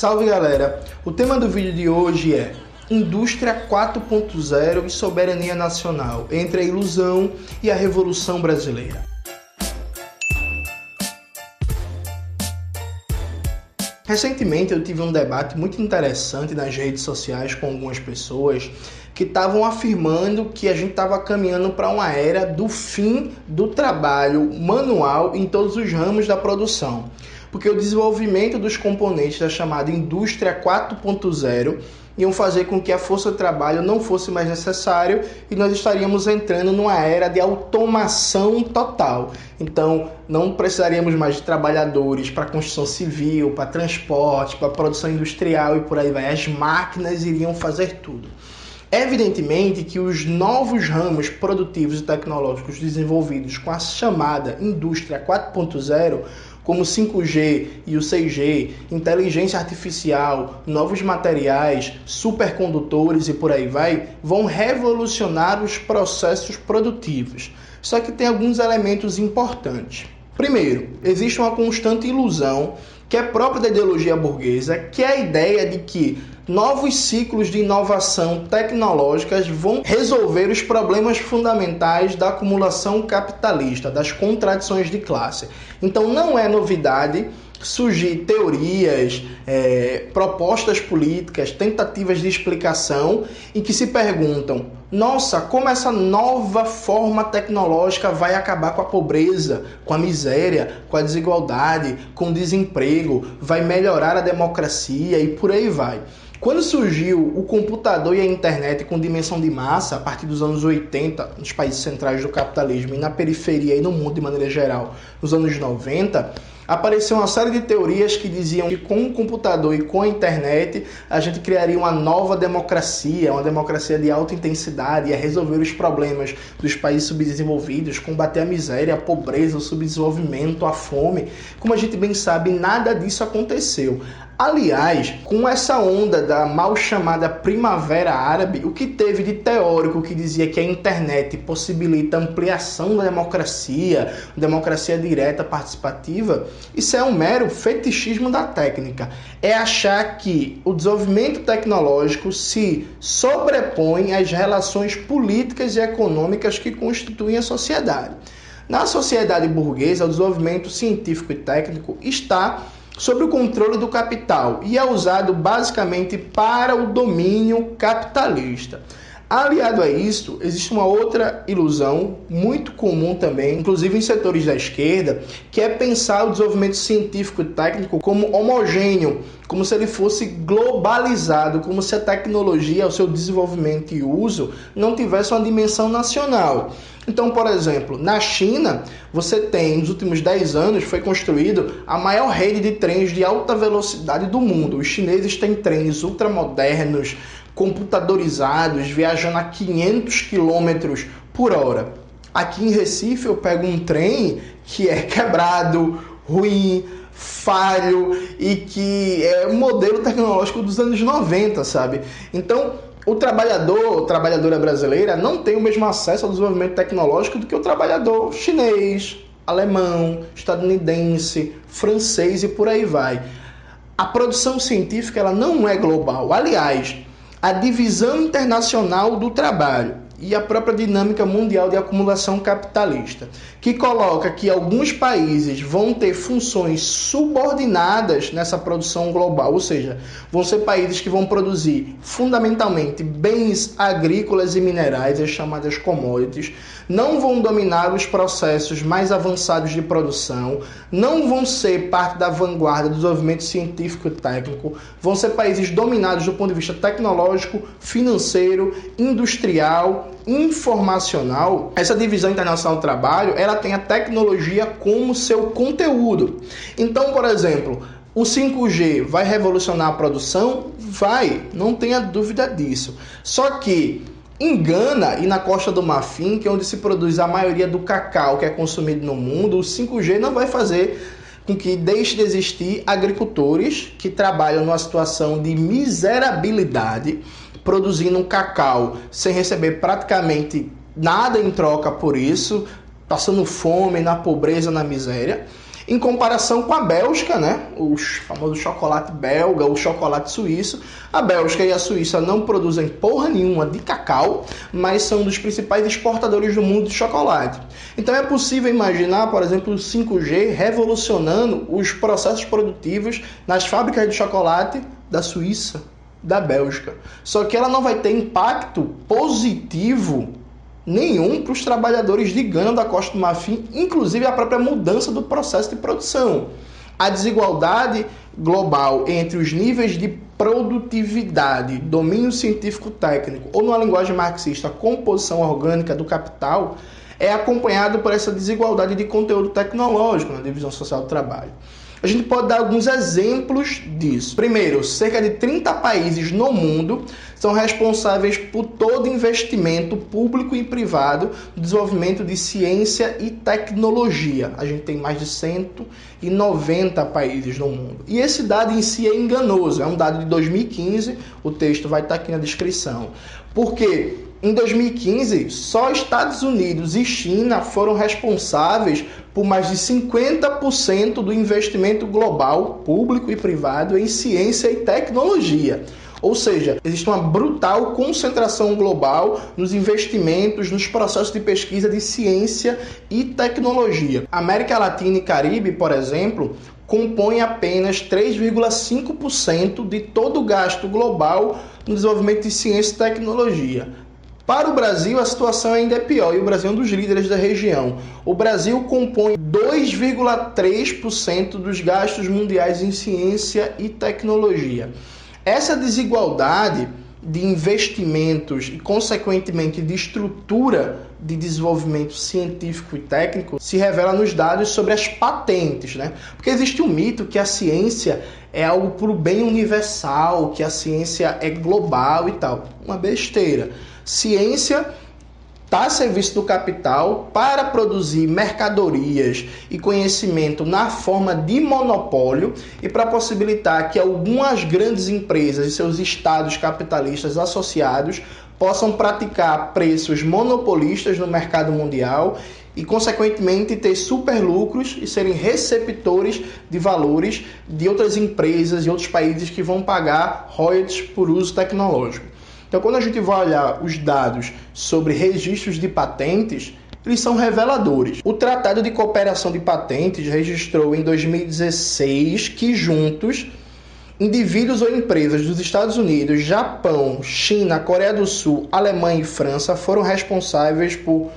Salve galera! O tema do vídeo de hoje é Indústria 4.0 e soberania nacional entre a ilusão e a revolução brasileira. Recentemente eu tive um debate muito interessante nas redes sociais com algumas pessoas que estavam afirmando que a gente estava caminhando para uma era do fim do trabalho manual em todos os ramos da produção porque o desenvolvimento dos componentes da chamada indústria 4.0 iam fazer com que a força de trabalho não fosse mais necessário e nós estaríamos entrando numa era de automação total. Então, não precisaríamos mais de trabalhadores para construção civil, para transporte, para produção industrial e por aí vai. As máquinas iriam fazer tudo. Evidentemente que os novos ramos produtivos e tecnológicos desenvolvidos com a chamada indústria 4.0 como 5G e o 6G, inteligência artificial, novos materiais, supercondutores e por aí vai, vão revolucionar os processos produtivos. Só que tem alguns elementos importantes. Primeiro, existe uma constante ilusão que é própria da ideologia burguesa, que é a ideia de que novos ciclos de inovação tecnológicas vão resolver os problemas fundamentais da acumulação capitalista, das contradições de classe. Então não é novidade surgir teorias, é, propostas políticas, tentativas de explicação e que se perguntam: nossa, como essa nova forma tecnológica vai acabar com a pobreza, com a miséria, com a desigualdade, com o desemprego, vai melhorar a democracia e por aí vai. Quando surgiu o computador e a internet com dimensão de massa, a partir dos anos 80, nos países centrais do capitalismo e na periferia e no mundo de maneira geral, nos anos 90, apareceu uma série de teorias que diziam que com o computador e com a internet a gente criaria uma nova democracia, uma democracia de alta intensidade, ia resolver os problemas dos países subdesenvolvidos, combater a miséria, a pobreza, o subdesenvolvimento, a fome. Como a gente bem sabe, nada disso aconteceu. Aliás, com essa onda da mal chamada Primavera Árabe, o que teve de teórico que dizia que a internet possibilita ampliação da democracia, democracia direta participativa, isso é um mero fetichismo da técnica. É achar que o desenvolvimento tecnológico se sobrepõe às relações políticas e econômicas que constituem a sociedade. Na sociedade burguesa, o desenvolvimento científico e técnico está sob o controle do capital e é usado basicamente para o domínio capitalista. Aliado a isso, existe uma outra ilusão muito comum também, inclusive em setores da esquerda, que é pensar o desenvolvimento científico e técnico como homogêneo, como se ele fosse globalizado, como se a tecnologia, o seu desenvolvimento e uso não tivesse uma dimensão nacional. Então, por exemplo, na China, você tem, nos últimos 10 anos, foi construído a maior rede de trens de alta velocidade do mundo. Os chineses têm trens ultramodernos, computadorizados, viajando a 500 km por hora. Aqui em Recife eu pego um trem que é quebrado, ruim, falho e que é um modelo tecnológico dos anos 90, sabe? Então, o trabalhador, a trabalhadora brasileira não tem o mesmo acesso ao desenvolvimento tecnológico do que o trabalhador chinês, alemão, estadunidense, francês e por aí vai. A produção científica ela não é global. Aliás, a divisão internacional do trabalho e a própria dinâmica mundial de acumulação capitalista, que coloca que alguns países vão ter funções subordinadas nessa produção global, ou seja, vão ser países que vão produzir fundamentalmente bens agrícolas e minerais, as chamadas commodities, não vão dominar os processos mais avançados de produção, não vão ser parte da vanguarda do desenvolvimento científico e técnico, vão ser países dominados do ponto de vista tecnológico, financeiro, industrial informacional, essa divisão internacional do trabalho, ela tem a tecnologia como seu conteúdo. Então, por exemplo, o 5G vai revolucionar a produção? Vai, não tenha dúvida disso. Só que em Gana e na Costa do Marfim, que é onde se produz a maioria do cacau que é consumido no mundo, o 5G não vai fazer com que deixe de existir agricultores que trabalham numa situação de miserabilidade produzindo um cacau sem receber praticamente nada em troca por isso, passando fome, na pobreza, na miséria. Em comparação com a Bélgica, né? O famoso chocolate belga, o chocolate suíço. A Bélgica e a Suíça não produzem porra nenhuma de cacau, mas são dos principais exportadores do mundo de chocolate. Então é possível imaginar, por exemplo, o 5G revolucionando os processos produtivos nas fábricas de chocolate da Suíça, da Bélgica. Só que ela não vai ter impacto positivo nenhum para os trabalhadores de Gana da Costa do Marfim, inclusive a própria mudança do processo de produção. A desigualdade global entre os níveis de produtividade, domínio científico técnico ou numa linguagem marxista, composição orgânica do capital é acompanhado por essa desigualdade de conteúdo tecnológico na divisão social do trabalho. A gente pode dar alguns exemplos disso. Primeiro, cerca de 30 países no mundo são responsáveis por todo investimento público e privado no desenvolvimento de ciência e tecnologia. A gente tem mais de 190 países no mundo. E esse dado em si é enganoso, é um dado de 2015, o texto vai estar aqui na descrição. Porque em 2015, só Estados Unidos e China foram responsáveis por mais de 50% do investimento global, público e privado, em ciência e tecnologia. Ou seja, existe uma brutal concentração global nos investimentos, nos processos de pesquisa de ciência e tecnologia. América Latina e Caribe, por exemplo, compõem apenas 3,5% de todo o gasto global no desenvolvimento de ciência e tecnologia. Para o Brasil, a situação ainda é pior e o Brasil é um dos líderes da região. O Brasil compõe 2,3% dos gastos mundiais em ciência e tecnologia. Essa desigualdade de investimentos e, consequentemente, de estrutura de desenvolvimento científico e técnico se revela nos dados sobre as patentes, né? Porque existe um mito que a ciência é algo para o bem universal, que a ciência é global e tal. Uma besteira. Ciência está a serviço do capital para produzir mercadorias e conhecimento na forma de monopólio e para possibilitar que algumas grandes empresas e seus estados capitalistas associados possam praticar preços monopolistas no mercado mundial e, consequentemente, ter superlucros e serem receptores de valores de outras empresas e outros países que vão pagar royalties por uso tecnológico. Então, quando a gente vai olhar os dados sobre registros de patentes, eles são reveladores. O Tratado de Cooperação de Patentes registrou em 2016 que juntos indivíduos ou empresas dos Estados Unidos, Japão, China, Coreia do Sul, Alemanha e França foram responsáveis por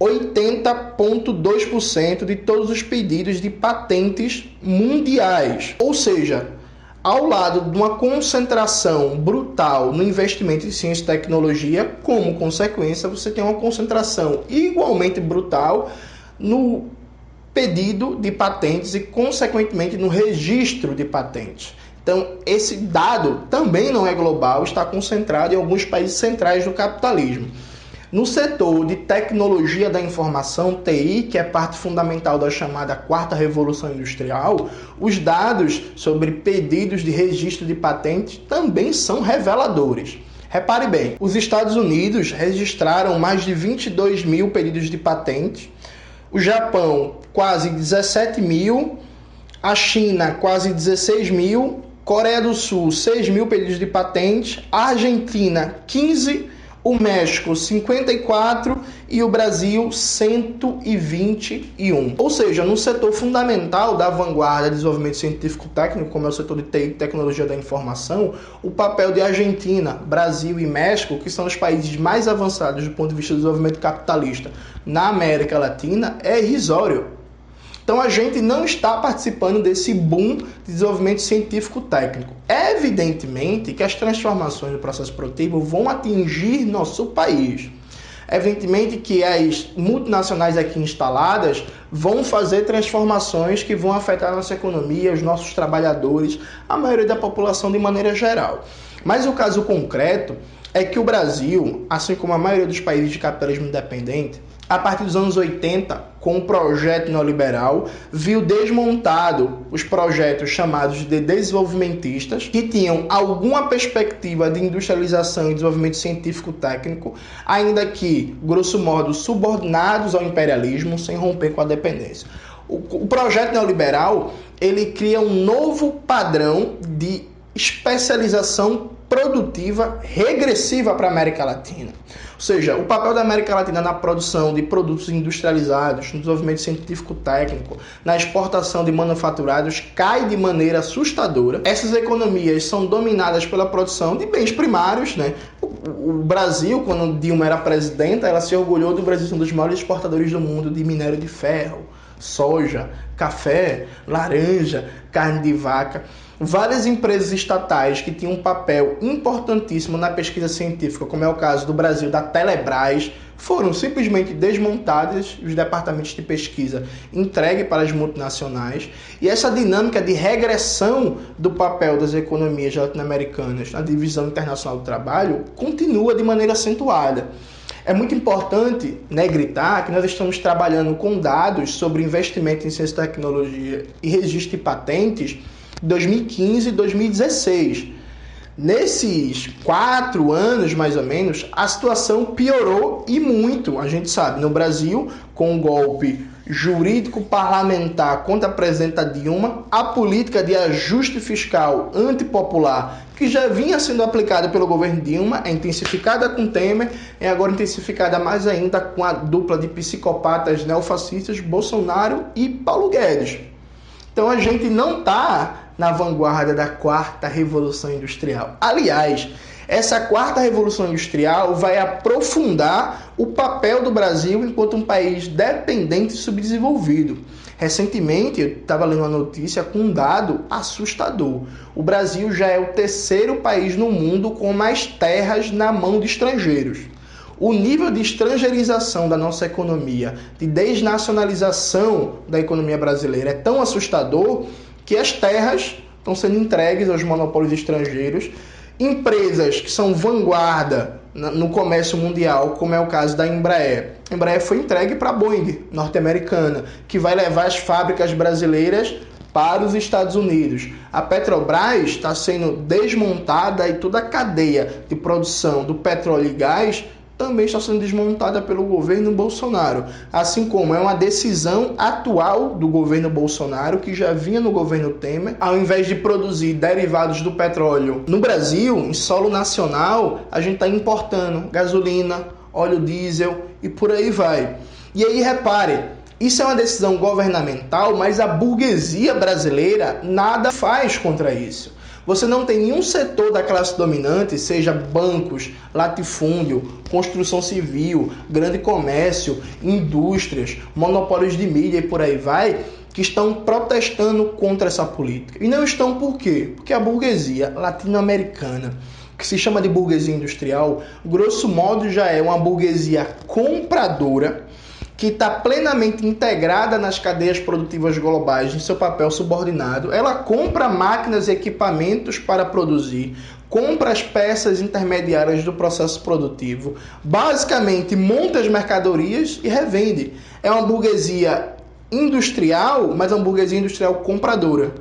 80,2% de todos os pedidos de patentes mundiais. Ou seja, ao lado de uma concentração brutal no investimento em ciência e tecnologia, como consequência, você tem uma concentração igualmente brutal no pedido de patentes e, consequentemente, no registro de patentes. Então, esse dado também não é global, está concentrado em alguns países centrais do capitalismo. No setor de tecnologia da informação, TI, que é parte fundamental da chamada quarta revolução industrial, os dados sobre pedidos de registro de patentes também são reveladores. Repare bem, os Estados Unidos registraram mais de 22 mil pedidos de patentes, o Japão quase 17 mil, a China quase 16 mil, Coreia do Sul 6 mil pedidos de patente, Argentina 15 o México 54 e o Brasil 121. Ou seja, no setor fundamental da vanguarda de desenvolvimento científico técnico, como é o setor de TI, tecnologia da informação, o papel de Argentina, Brasil e México, que são os países mais avançados do ponto de vista do desenvolvimento capitalista na América Latina, é irrisório. Então a gente não está participando desse boom de desenvolvimento científico técnico. É evidentemente que as transformações do processo produtivo vão atingir nosso país. Evidentemente que as multinacionais aqui instaladas vão fazer transformações que vão afetar a nossa economia, os nossos trabalhadores, a maioria da população de maneira geral. Mas o caso concreto é que o Brasil, assim como a maioria dos países de capitalismo independente, a partir dos anos 80, com o projeto neoliberal, viu desmontado os projetos chamados de desenvolvimentistas, que tinham alguma perspectiva de industrialização e desenvolvimento científico-técnico, ainda que, grosso modo, subordinados ao imperialismo, sem romper com a dependência. O, o projeto neoliberal ele cria um novo padrão de especialização produtiva regressiva para a América Latina. Ou seja, o papel da América Latina na produção de produtos industrializados, no desenvolvimento científico-técnico, na exportação de manufaturados cai de maneira assustadora. Essas economias são dominadas pela produção de bens primários, né? O Brasil, quando Dilma era presidenta, ela se orgulhou do Brasil ser um dos maiores exportadores do mundo de minério de ferro, soja, café, laranja, carne de vaca. Várias empresas estatais que tinham um papel importantíssimo na pesquisa científica, como é o caso do Brasil da Telebrás, foram simplesmente desmontadas, os departamentos de pesquisa entregues para as multinacionais, e essa dinâmica de regressão do papel das economias latino-americanas na divisão internacional do trabalho continua de maneira acentuada. É muito importante né, gritar que nós estamos trabalhando com dados sobre investimento em ciência e tecnologia e registro de patentes 2015 e 2016. Nesses quatro anos, mais ou menos, a situação piorou e muito. A gente sabe, no Brasil, com o golpe jurídico parlamentar contra a presidenta Dilma, a política de ajuste fiscal antipopular que já vinha sendo aplicada pelo governo Dilma é intensificada com Temer e agora intensificada mais ainda com a dupla de psicopatas neofascistas Bolsonaro e Paulo Guedes. Então a gente não está na vanguarda da quarta revolução industrial. Aliás, essa quarta revolução industrial vai aprofundar o papel do Brasil enquanto um país dependente e subdesenvolvido. Recentemente, eu estava lendo uma notícia com um dado assustador. O Brasil já é o terceiro país no mundo com mais terras na mão de estrangeiros. O nível de estrangeirização da nossa economia, de desnacionalização da economia brasileira é tão assustador que as terras estão sendo entregues aos monopólios estrangeiros, empresas que são vanguarda no comércio mundial, como é o caso da Embraer. A Embraer foi entregue para a Boeing, norte-americana, que vai levar as fábricas brasileiras para os Estados Unidos. A Petrobras está sendo desmontada e toda a cadeia de produção do petróleo e gás também está sendo desmontada pelo governo Bolsonaro, assim como é uma decisão atual do governo Bolsonaro que já vinha no governo Temer, ao invés de produzir derivados do petróleo no Brasil, em solo nacional, a gente está importando gasolina, óleo diesel e por aí vai. E aí repare, isso é uma decisão governamental, mas a burguesia brasileira nada faz contra isso. Você não tem nenhum setor da classe dominante, seja bancos, latifúndio, construção civil, grande comércio, indústrias, monopólios de mídia e por aí vai, que estão protestando contra essa política. E não estão por quê? Porque a burguesia latino-americana, que se chama de burguesia industrial, grosso modo já é uma burguesia compradora que está plenamente integrada nas cadeias produtivas globais em seu papel subordinado, ela compra máquinas e equipamentos para produzir, compra as peças intermediárias do processo produtivo, basicamente monta as mercadorias e revende. É uma burguesia industrial, mas é uma burguesia industrial compradora,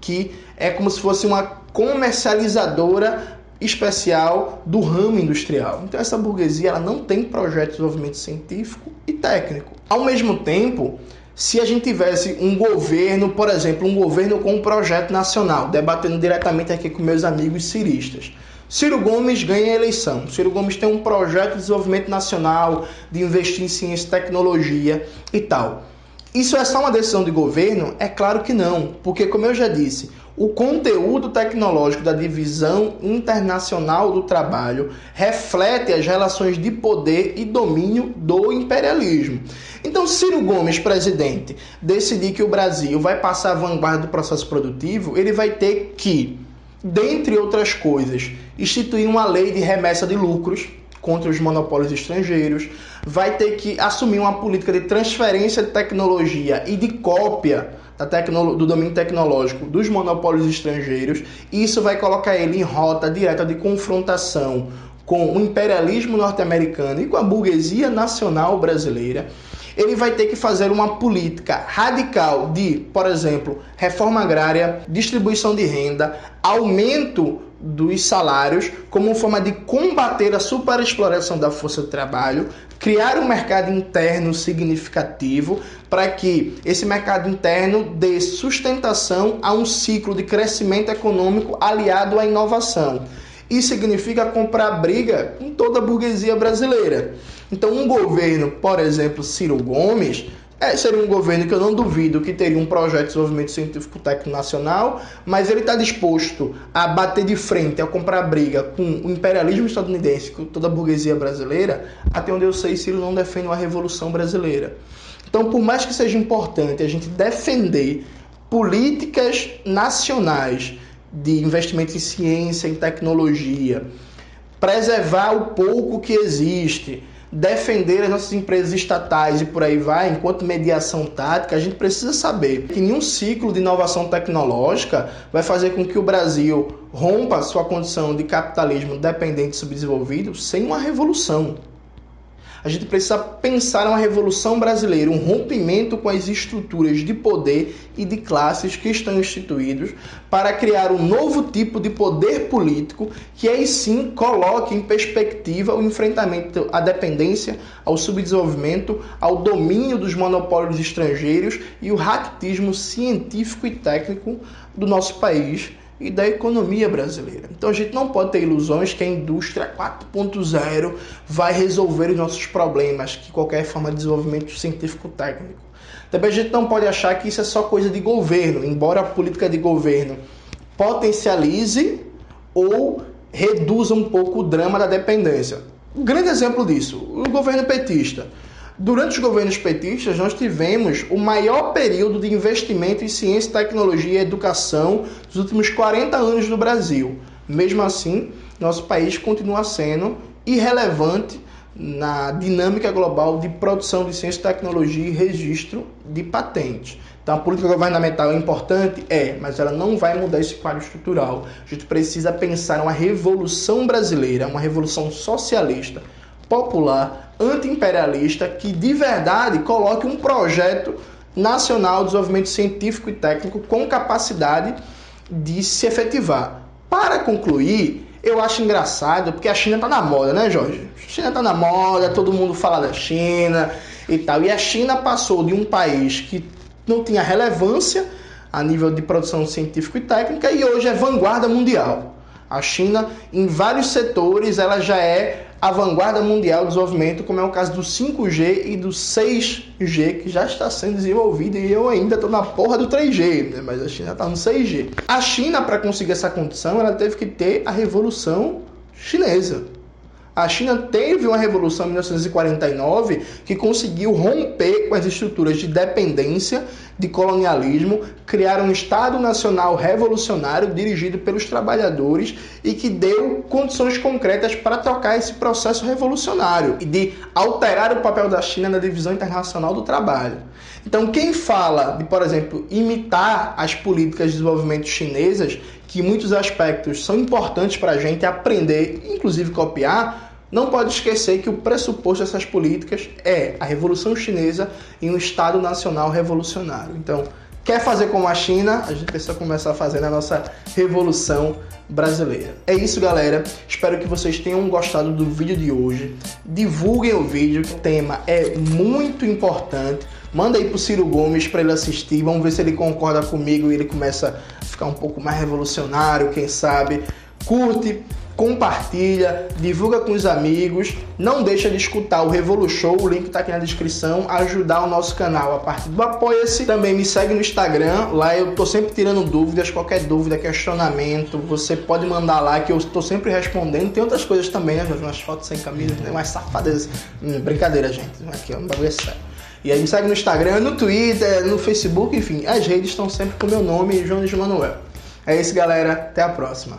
que é como se fosse uma comercializadora especial do ramo industrial. Então essa burguesia ela não tem projeto de desenvolvimento científico e técnico. Ao mesmo tempo, se a gente tivesse um governo, por exemplo, um governo com um projeto nacional, debatendo diretamente aqui com meus amigos ciristas, Ciro Gomes ganha a eleição. Ciro Gomes tem um projeto de desenvolvimento nacional, de investir em ciência e tecnologia e tal. Isso é só uma decisão de governo? É claro que não, porque, como eu já disse, o conteúdo tecnológico da divisão internacional do trabalho reflete as relações de poder e domínio do imperialismo. Então, Ciro Gomes, presidente, decidir que o Brasil vai passar a vanguarda do processo produtivo, ele vai ter que, dentre outras coisas, instituir uma lei de remessa de lucros contra os monopólios estrangeiros, vai ter que assumir uma política de transferência de tecnologia e de cópia do domínio tecnológico dos monopólios estrangeiros, isso vai colocar ele em rota direta de confrontação com o imperialismo norte-americano e com a burguesia nacional brasileira. Ele vai ter que fazer uma política radical de, por exemplo, reforma agrária, distribuição de renda, aumento dos salários como forma de combater a superexploração da força de trabalho, criar um mercado interno significativo para que esse mercado interno dê sustentação a um ciclo de crescimento econômico aliado à inovação. Isso significa comprar briga com toda a burguesia brasileira. Então, um governo, por exemplo, Ciro Gomes, é, seria um governo que eu não duvido que teria um projeto de desenvolvimento científico técnico nacional, mas ele está disposto a bater de frente, a comprar briga com o imperialismo estadunidense, com toda a burguesia brasileira, até onde eu sei, Ciro não defende uma revolução brasileira. Então, por mais que seja importante a gente defender políticas nacionais de investimento em ciência, em tecnologia, preservar o pouco que existe, defender as nossas empresas estatais e por aí vai, enquanto mediação tática, a gente precisa saber que nenhum ciclo de inovação tecnológica vai fazer com que o Brasil rompa sua condição de capitalismo dependente e subdesenvolvido sem uma revolução. A gente precisa pensar uma revolução brasileira, um rompimento com as estruturas de poder e de classes que estão instituídos para criar um novo tipo de poder político que aí sim coloque em perspectiva o enfrentamento à dependência, ao subdesenvolvimento, ao domínio dos monopólios estrangeiros e o raquitismo científico e técnico do nosso país e da economia brasileira. Então a gente não pode ter ilusões que a indústria 4.0 vai resolver os nossos problemas, que qualquer forma de desenvolvimento científico técnico. Também a gente não pode achar que isso é só coisa de governo, embora a política de governo potencialize ou reduza um pouco o drama da dependência. Um grande exemplo disso, o governo petista. Durante os governos petistas, nós tivemos o maior período de investimento em ciência, tecnologia e educação dos últimos 40 anos no Brasil. Mesmo assim, nosso país continua sendo irrelevante na dinâmica global de produção de ciência, tecnologia e registro de patentes. Então, a política governamental é importante? É, mas ela não vai mudar esse quadro estrutural. A gente precisa pensar uma revolução brasileira, uma revolução socialista, popular, anti-imperialista que de verdade coloque um projeto nacional de desenvolvimento científico e técnico com capacidade de se efetivar. Para concluir, eu acho engraçado porque a China está na moda, né, Jorge? A China está na moda, todo mundo fala da China e tal. E a China passou de um país que não tinha relevância a nível de produção científica e técnica e hoje é vanguarda mundial. A China, em vários setores, ela já é a vanguarda mundial do desenvolvimento, como é o caso do 5G e do 6G, que já está sendo desenvolvido e eu ainda estou na porra do 3G, né? mas a China está no 6G. A China, para conseguir essa condição, ela teve que ter a revolução chinesa. A China teve uma revolução em 1949 que conseguiu romper com as estruturas de dependência, de colonialismo, criar um Estado Nacional revolucionário dirigido pelos trabalhadores e que deu condições concretas para tocar esse processo revolucionário e de alterar o papel da China na divisão internacional do trabalho. Então, quem fala de, por exemplo, imitar as políticas de desenvolvimento chinesas, que muitos aspectos são importantes para a gente aprender, inclusive copiar, não pode esquecer que o pressuposto dessas políticas é a Revolução Chinesa em um Estado Nacional revolucionário. Então, quer fazer como a China, a gente precisa começar a fazer a nossa Revolução Brasileira. É isso, galera. Espero que vocês tenham gostado do vídeo de hoje. Divulguem o vídeo, o tema é muito importante. Manda aí pro Ciro Gomes para ele assistir. Vamos ver se ele concorda comigo e ele começa a ficar um pouco mais revolucionário, quem sabe. Curte, compartilha, divulga com os amigos, não deixa de escutar o Revolu Show, o link está aqui na descrição, ajudar o nosso canal a partir do Apoia-se. Também me segue no Instagram, lá eu tô sempre tirando dúvidas, qualquer dúvida, questionamento, você pode mandar lá que eu estou sempre respondendo. Tem outras coisas também, né, umas fotos sem camisa, né, umas safadas. Hum, brincadeira, gente, aqui é um bagulho sério. E aí me segue no Instagram, no Twitter, no Facebook, enfim, as redes estão sempre com o meu nome, Jones Manuel. É isso, galera. Até a próxima.